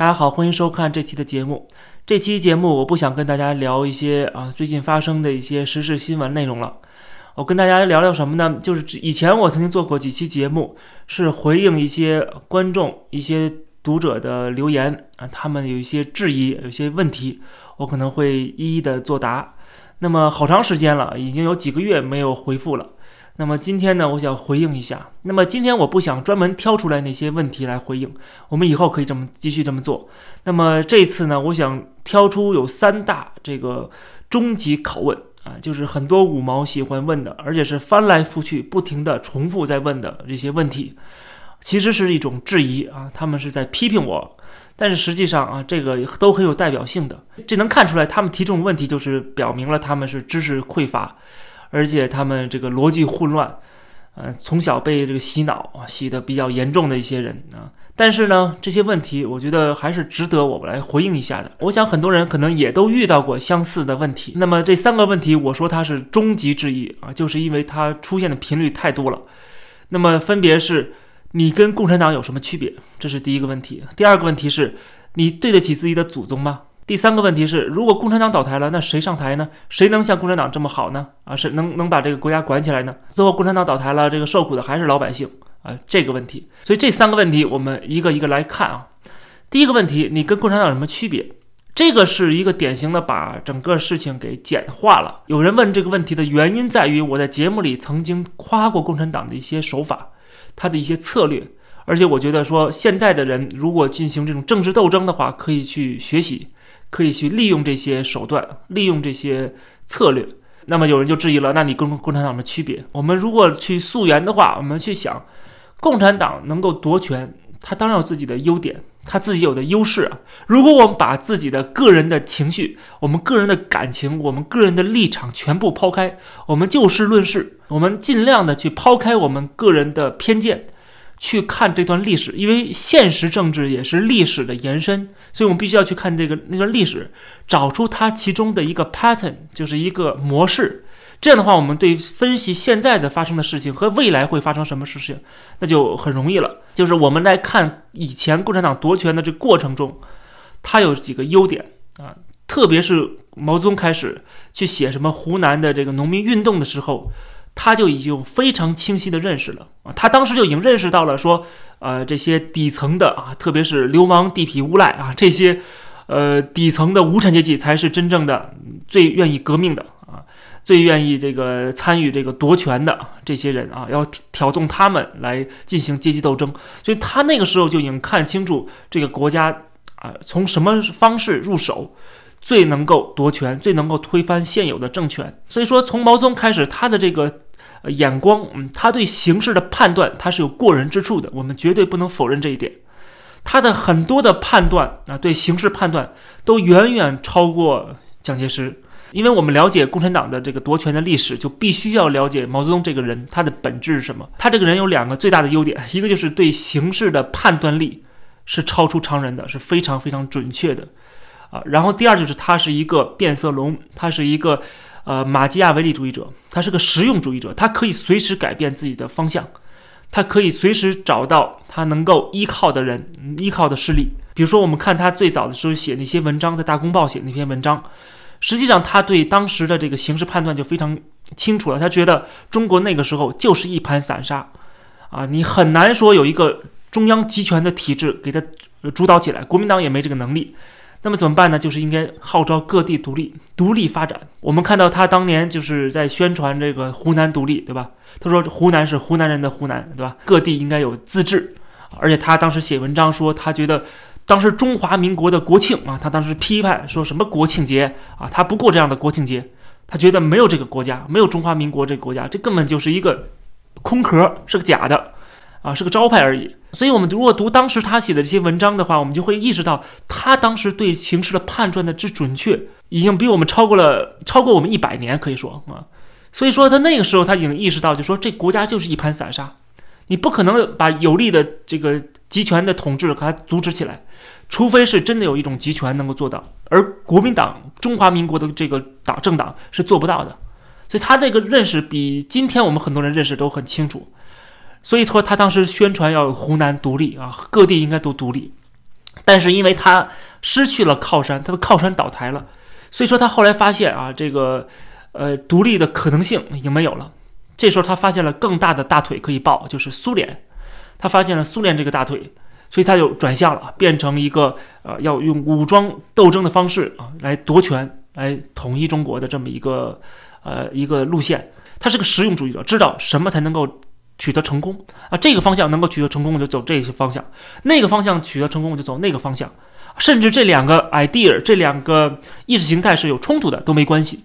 大家好，欢迎收看这期的节目。这期节目我不想跟大家聊一些啊最近发生的一些时事新闻内容了，我跟大家聊聊什么呢？就是以前我曾经做过几期节目，是回应一些观众、一些读者的留言啊，他们有一些质疑、有些问题，我可能会一一的作答。那么好长时间了，已经有几个月没有回复了。那么今天呢，我想回应一下。那么今天我不想专门挑出来那些问题来回应，我们以后可以这么继续这么做。那么这次呢，我想挑出有三大这个终极拷问啊，就是很多五毛喜欢问的，而且是翻来覆去不停的重复在问的这些问题，其实是一种质疑啊，他们是在批评我，但是实际上啊，这个都很有代表性的，这能看出来他们提这种问题，就是表明了他们是知识匮乏。而且他们这个逻辑混乱，呃，从小被这个洗脑，洗的比较严重的一些人啊。但是呢，这些问题我觉得还是值得我们来回应一下的。我想很多人可能也都遇到过相似的问题。那么这三个问题，我说它是终极质疑啊，就是因为它出现的频率太多了。那么分别是你跟共产党有什么区别？这是第一个问题。第二个问题是你对得起自己的祖宗吗？第三个问题是，如果共产党倒台了，那谁上台呢？谁能像共产党这么好呢？啊，是能能把这个国家管起来呢？最后共产党倒台了，这个受苦的还是老百姓啊，这个问题。所以这三个问题，我们一个一个来看啊。第一个问题，你跟共产党有什么区别？这个是一个典型的把整个事情给简化了。有人问这个问题的原因在于，我在节目里曾经夸过共产党的一些手法，他的一些策略，而且我觉得说，现代的人如果进行这种政治斗争的话，可以去学习。可以去利用这些手段，利用这些策略。那么有人就质疑了：那你跟共产党的区别？我们如果去溯源的话，我们去想，共产党能够夺权，他当然有自己的优点，他自己有的优势啊。如果我们把自己的个人的情绪、我们个人的感情、我们个人的立场全部抛开，我们就事论事，我们尽量的去抛开我们个人的偏见。去看这段历史，因为现实政治也是历史的延伸，所以我们必须要去看这个那段历史，找出它其中的一个 pattern，就是一个模式。这样的话，我们对分析现在的发生的事情和未来会发生什么事情，那就很容易了。就是我们来看以前共产党夺权的这过程中，它有几个优点啊，特别是毛泽东开始去写什么湖南的这个农民运动的时候。他就已经非常清晰的认识了啊，他当时就已经认识到了说，呃，这些底层的啊，特别是流氓地痞无赖啊，这些，呃，底层的无产阶级才是真正的最愿意革命的啊，最愿意这个参与这个夺权的这些人啊，要挑动他们来进行阶级斗争。所以他那个时候就已经看清楚这个国家啊，从什么方式入手。最能够夺权，最能够推翻现有的政权。所以说，从毛泽东开始，他的这个眼光，嗯，他对形势的判断，他是有过人之处的。我们绝对不能否认这一点。他的很多的判断啊，对形势判断都远远超过蒋介石。因为我们了解共产党的这个夺权的历史，就必须要了解毛泽东这个人，他的本质是什么？他这个人有两个最大的优点，一个就是对形势的判断力是超出常人的，是非常非常准确的。啊，然后第二就是他是一个变色龙，他是一个呃马基亚维利主义者，他是个实用主义者，他可以随时改变自己的方向，他可以随时找到他能够依靠的人、依靠的势力。比如说，我们看他最早的时候写那些文章，在《大公报》写那篇文章，实际上他对当时的这个形势判断就非常清楚了。他觉得中国那个时候就是一盘散沙，啊，你很难说有一个中央集权的体制给他主导起来，国民党也没这个能力。那么怎么办呢？就是应该号召各地独立、独立发展。我们看到他当年就是在宣传这个湖南独立，对吧？他说湖南是湖南人的湖南，对吧？各地应该有自治。而且他当时写文章说，他觉得当时中华民国的国庆啊，他当时批判说什么国庆节啊，他不过这样的国庆节，他觉得没有这个国家，没有中华民国这个国家，这根本就是一个空壳，是个假的。啊，是个招牌而已。所以，我们如果读当时他写的这些文章的话，我们就会意识到，他当时对形势的判断的之准确，已经比我们超过了超过我们一百年，可以说啊。所以说，他那个时候他已经意识到，就说这国家就是一盘散沙，你不可能把有力的这个集权的统治给它阻止起来，除非是真的有一种集权能够做到。而国民党、中华民国的这个党政党是做不到的。所以，他这个认识比今天我们很多人认识都很清楚。所以说，他当时宣传要湖南独立啊，各地应该都独立。但是因为他失去了靠山，他的靠山倒台了，所以说他后来发现啊，这个呃独立的可能性已经没有了。这时候他发现了更大的大腿可以抱，就是苏联。他发现了苏联这个大腿，所以他就转向了，变成一个呃要用武装斗争的方式啊来夺权、来统一中国的这么一个呃一个路线。他是个实用主义者，知道什么才能够取得成功啊。这个方向能够取得成功，我就走这些方向；那个方向取得成功，我就走那个方向。甚至这两个 idea、这两个意识形态是有冲突的，都没关系。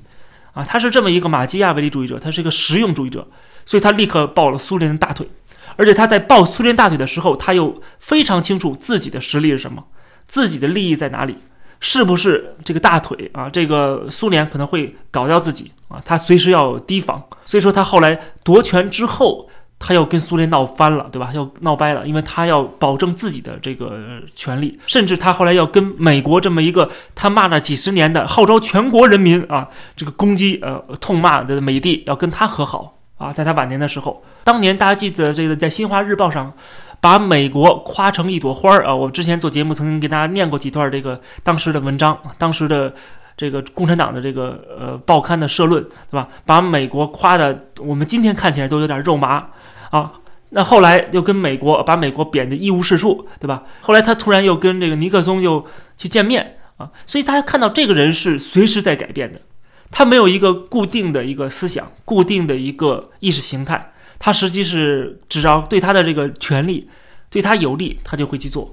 啊，他是这么一个马基亚维利主义者，他是一个实用主义者，所以他立刻抱了苏联的大腿，而且他在抱苏联大腿的时候，他又非常清楚自己的实力是什么，自己的利益在哪里，是不是这个大腿啊？这个苏联可能会搞掉自己啊，他随时要提防。所以说他后来夺权之后。他要跟苏联闹翻了，对吧？要闹掰了，因为他要保证自己的这个权利，甚至他后来要跟美国这么一个他骂了几十年的、号召全国人民啊这个攻击呃痛骂的美帝，要跟他和好啊。在他晚年的时候，当年大家记得这个在《新华日报》上把美国夸成一朵花儿啊。我之前做节目曾经给大家念过几段这个当时的文章，当时的这个共产党的这个呃报刊的社论，对吧？把美国夸的我们今天看起来都有点肉麻。啊，那后来又跟美国把美国贬得一无是处，对吧？后来他突然又跟这个尼克松又去见面啊，所以大家看到这个人是随时在改变的，他没有一个固定的一个思想，固定的一个意识形态，他实际是只要对他的这个权利对他有利，他就会去做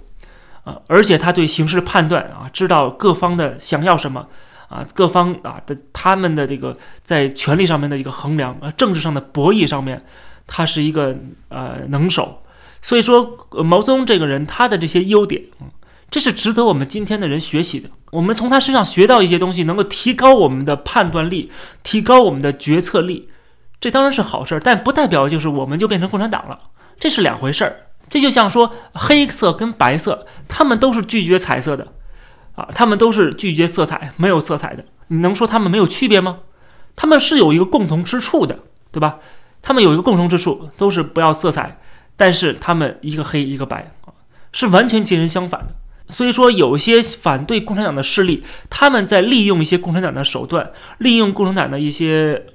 啊，而且他对形势判断啊，知道各方的想要什么啊，各方啊的他们的这个在权力上面的一个衡量啊，政治上的博弈上面。他是一个呃能手，所以说毛泽东这个人他的这些优点，嗯这是值得我们今天的人学习的。我们从他身上学到一些东西，能够提高我们的判断力，提高我们的决策力，这当然是好事儿，但不代表就是我们就变成共产党了，这是两回事儿。这就像说黑色跟白色，他们都是拒绝彩色的，啊，他们都是拒绝色彩，没有色彩的，你能说他们没有区别吗？他们是有一个共同之处的，对吧？他们有一个共同之处，都是不要色彩，但是他们一个黑一个白啊，是完全截然相反的。所以说，有些反对共产党的势力，他们在利用一些共产党的手段，利用共产党的一些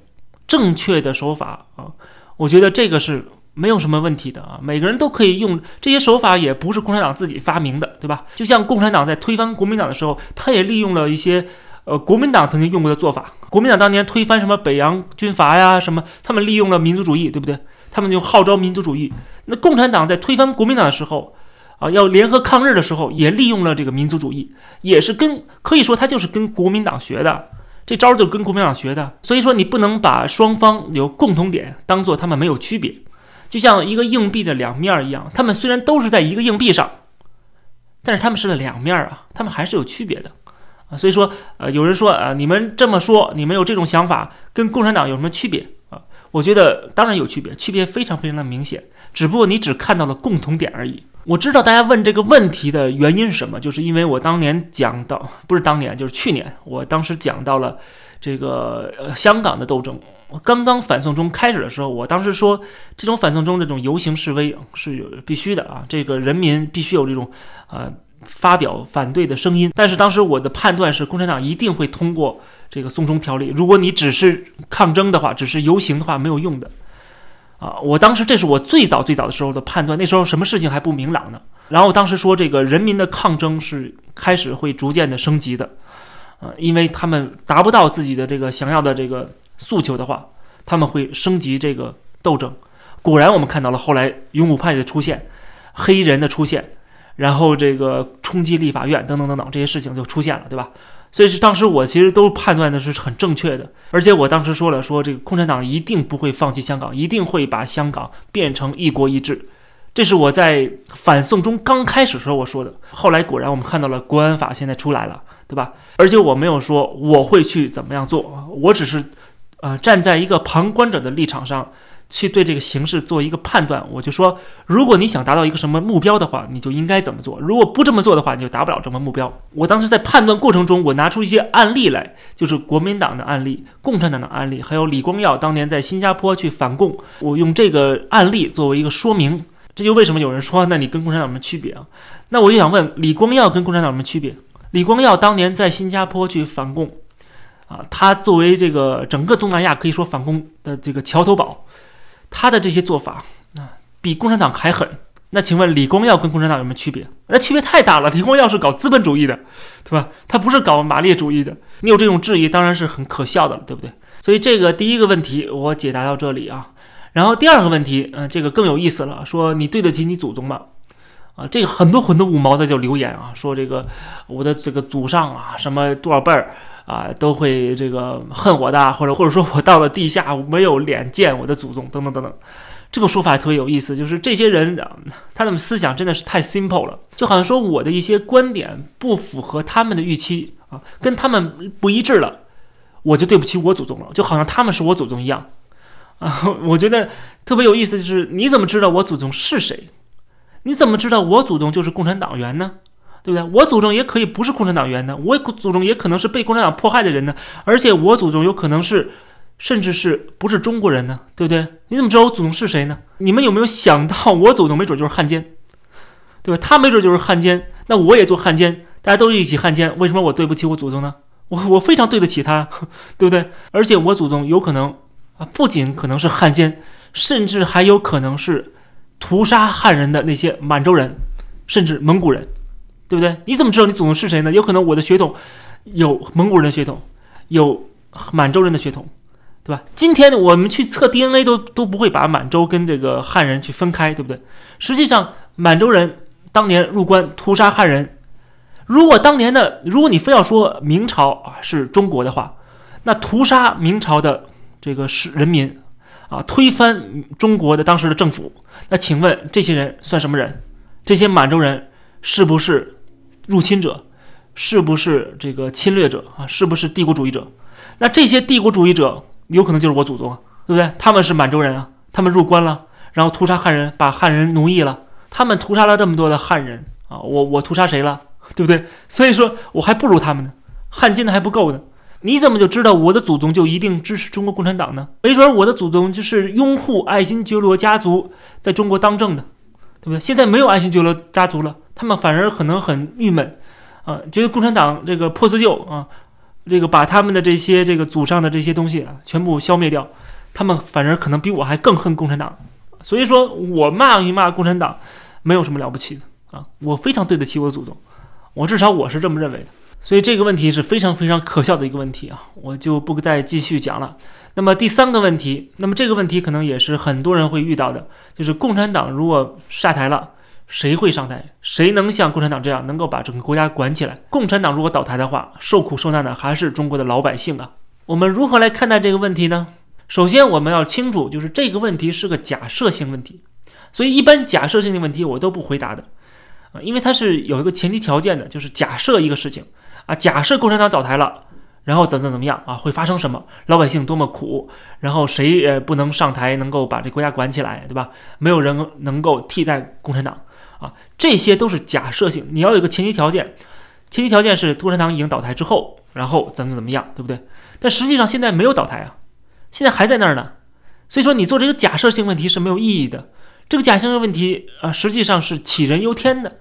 正确的手法啊，我觉得这个是没有什么问题的啊。每个人都可以用这些手法，也不是共产党自己发明的，对吧？就像共产党在推翻国民党的时候，他也利用了一些。呃，国民党曾经用过的做法，国民党当年推翻什么北洋军阀呀，什么，他们利用了民族主义，对不对？他们就号召民族主义。那共产党在推翻国民党的时候，啊，要联合抗日的时候，也利用了这个民族主义，也是跟可以说他就是跟国民党学的，这招就跟国民党学的。所以说，你不能把双方有共同点当做他们没有区别，就像一个硬币的两面一样，他们虽然都是在一个硬币上，但是他们是两面啊，他们还是有区别的。啊，所以说，呃，有人说，啊，你们这么说，你们有这种想法，跟共产党有什么区别啊？我觉得当然有区别，区别非常非常的明显，只不过你只看到了共同点而已。我知道大家问这个问题的原因是什么，就是因为我当年讲到，不是当年，就是去年，我当时讲到了这个呃香港的斗争，我刚刚反送中开始的时候，我当时说，这种反送中这种游行示威是有必须的啊，这个人民必须有这种，呃。发表反对的声音，但是当时我的判断是，共产党一定会通过这个送中条例。如果你只是抗争的话，只是游行的话，没有用的。啊，我当时这是我最早最早的时候的判断，那时候什么事情还不明朗呢。然后当时说，这个人民的抗争是开始会逐渐的升级的，啊，因为他们达不到自己的这个想要的这个诉求的话，他们会升级这个斗争。果然，我们看到了后来勇武派的出现，黑人的出现。然后这个冲击立法院等等等等这些事情就出现了，对吧？所以是当时我其实都判断的是很正确的，而且我当时说了，说这个共产党一定不会放弃香港，一定会把香港变成一国一制，这是我在反送中刚开始时候我说的。后来果然我们看到了国安法现在出来了，对吧？而且我没有说我会去怎么样做，我只是，呃，站在一个旁观者的立场上。去对这个形势做一个判断，我就说，如果你想达到一个什么目标的话，你就应该怎么做；如果不这么做的话，你就达不了这么目标。我当时在判断过程中，我拿出一些案例来，就是国民党的案例、共产党的案例，还有李光耀当年在新加坡去反共，我用这个案例作为一个说明。这就为什么有人说，那你跟共产党有什么区别啊？那我就想问，李光耀跟共产党有什么区别？李光耀当年在新加坡去反共，啊，他作为这个整个东南亚可以说反攻的这个桥头堡，他的这些做法啊，比共产党还狠。那请问李光耀跟共产党有什么区别？那区别太大了。李光耀是搞资本主义的，对吧？他不是搞马列主义的。你有这种质疑，当然是很可笑的，对不对？所以这个第一个问题我解答到这里啊。然后第二个问题，嗯，这个更有意思了，说你对得起你祖宗吗？啊，这个很多很多五毛在就留言啊，说这个我的这个祖上啊，什么多少辈儿啊，都会这个恨我的，或者或者说我到了地下没有脸见我的祖宗，等等等等。这个说法特别有意思，就是这些人他的思想真的是太 simple 了，就好像说我的一些观点不符合他们的预期啊，跟他们不一致了，我就对不起我祖宗了，就好像他们是我祖宗一样啊。我觉得特别有意思，就是你怎么知道我祖宗是谁？你怎么知道我祖宗就是共产党员呢？对不对？我祖宗也可以不是共产党员呢，我祖宗也可能是被共产党迫害的人呢，而且我祖宗有可能是。甚至是不是中国人呢？对不对？你怎么知道我祖宗是谁呢？你们有没有想到，我祖宗没准就是汉奸，对吧？他没准就是汉奸，那我也做汉奸，大家都一起汉奸，为什么我对不起我祖宗呢？我我非常对得起他，对不对？而且我祖宗有可能啊，不仅可能是汉奸，甚至还有可能是屠杀汉人的那些满洲人，甚至蒙古人，对不对？你怎么知道你祖宗是谁呢？有可能我的血统有蒙古人的血统，有满洲人的血统。对吧？今天我们去测 DNA 都都不会把满洲跟这个汉人去分开，对不对？实际上，满洲人当年入关屠杀汉人，如果当年的，如果你非要说明朝啊是中国的话，那屠杀明朝的这个是人民啊，推翻中国的当时的政府，那请问这些人算什么人？这些满洲人是不是入侵者？是不是这个侵略者啊？是不是帝国主义者？那这些帝国主义者？有可能就是我祖宗，对不对？他们是满洲人啊，他们入关了，然后屠杀汉人，把汉人奴役了。他们屠杀了这么多的汉人啊，我我屠杀谁了，对不对？所以说我还不如他们呢，汉奸的还不够呢。你怎么就知道我的祖宗就一定支持中国共产党呢？没准我的祖宗就是拥护爱新觉罗家族在中国当政的，对不对？现在没有爱新觉罗家族了，他们反而可能很郁闷啊，觉得共产党这个破四旧啊。这个把他们的这些这个祖上的这些东西啊全部消灭掉，他们反而可能比我还更恨共产党，所以说我骂一骂共产党，没有什么了不起的啊，我非常对得起我祖宗，我至少我是这么认为的，所以这个问题是非常非常可笑的一个问题啊，我就不再继续讲了。那么第三个问题，那么这个问题可能也是很多人会遇到的，就是共产党如果下台了。谁会上台？谁能像共产党这样能够把整个国家管起来？共产党如果倒台的话，受苦受难的还是中国的老百姓啊！我们如何来看待这个问题呢？首先，我们要清楚，就是这个问题是个假设性问题，所以一般假设性的问题我都不回答的啊，因为它是有一个前提条件的，就是假设一个事情啊，假设共产党倒台了，然后怎怎怎么样啊，会发生什么？老百姓多么苦，然后谁呃不能上台能够把这国家管起来，对吧？没有人能够替代共产党。啊，这些都是假设性，你要有个前提条件，前提条件是共产党已经倒台之后，然后怎么怎么样，对不对？但实际上现在没有倒台啊，现在还在那儿呢，所以说你做这个假设性问题是没有意义的。这个假设性问题啊，实际上是杞人忧天的，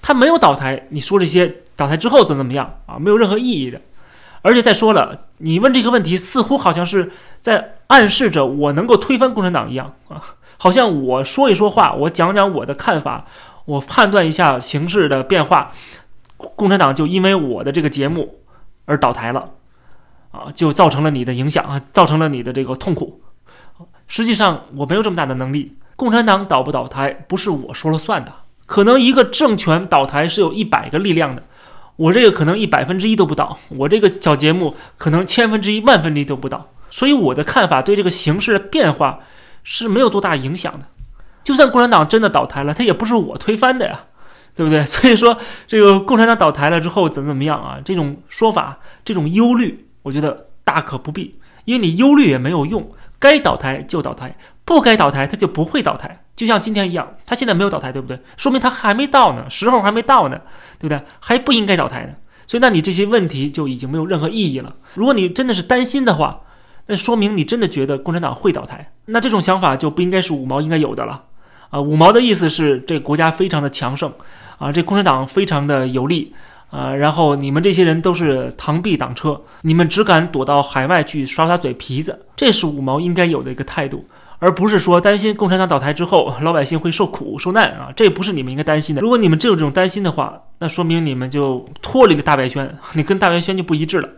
他没有倒台，你说这些倒台之后怎么怎么样啊，没有任何意义的。而且再说了，你问这个问题，似乎好像是在暗示着我能够推翻共产党一样啊。好像我说一说话，我讲讲我的看法，我判断一下形势的变化，共产党就因为我的这个节目而倒台了，啊，就造成了你的影响啊，造成了你的这个痛苦。实际上我没有这么大的能力，共产党倒不倒台不是我说了算的，可能一个政权倒台是有一百个力量的，我这个可能一百分之一都不倒，我这个小节目可能千分之一、万分之一都不倒，所以我的看法对这个形势的变化。是没有多大影响的，就算共产党真的倒台了，他也不是我推翻的呀，对不对？所以说，这个共产党倒台了之后怎么怎么样啊？这种说法，这种忧虑，我觉得大可不必，因为你忧虑也没有用，该倒台就倒台，不该倒台他就不会倒台。就像今天一样，他现在没有倒台，对不对？说明他还没到呢，时候还没到呢，对不对？还不应该倒台呢。所以，那你这些问题就已经没有任何意义了。如果你真的是担心的话，那说明你真的觉得共产党会倒台，那这种想法就不应该是五毛应该有的了，啊，五毛的意思是这国家非常的强盛，啊，这共产党非常的有力，啊，然后你们这些人都是螳臂挡车，你们只敢躲到海外去耍耍嘴皮子，这是五毛应该有的一个态度，而不是说担心共产党倒台之后老百姓会受苦受难啊，这不是你们应该担心的。如果你们真有这种担心的话，那说明你们就脱离了大白圈，你跟大白圈就不一致了，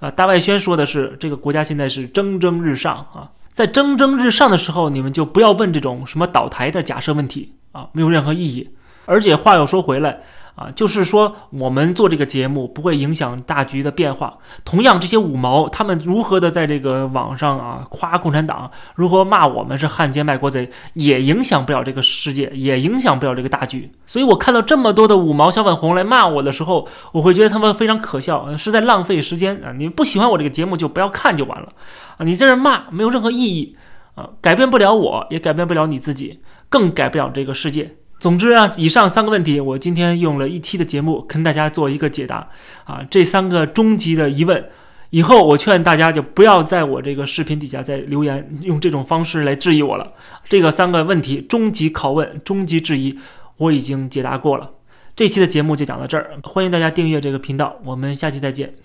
啊，大外宣说的是这个国家现在是蒸蒸日上啊。在蒸蒸日上的时候，你们就不要问这种什么倒台的假设问题啊，没有任何意义。而且话又说回来。啊，就是说我们做这个节目不会影响大局的变化。同样，这些五毛他们如何的在这个网上啊夸共产党，如何骂我们是汉奸卖国贼，也影响不了这个世界，也影响不了这个大局。所以我看到这么多的五毛小粉红来骂我的时候，我会觉得他们非常可笑，是在浪费时间啊！你不喜欢我这个节目就不要看就完了啊！你在这骂没有任何意义啊，改变不了我，也改变不了你自己，更改不了这个世界。总之啊，以上三个问题，我今天用了一期的节目跟大家做一个解答啊。这三个终极的疑问，以后我劝大家就不要在我这个视频底下再留言，用这种方式来质疑我了。这个三个问题，终极拷问、终极质疑，我已经解答过了。这期的节目就讲到这儿，欢迎大家订阅这个频道，我们下期再见。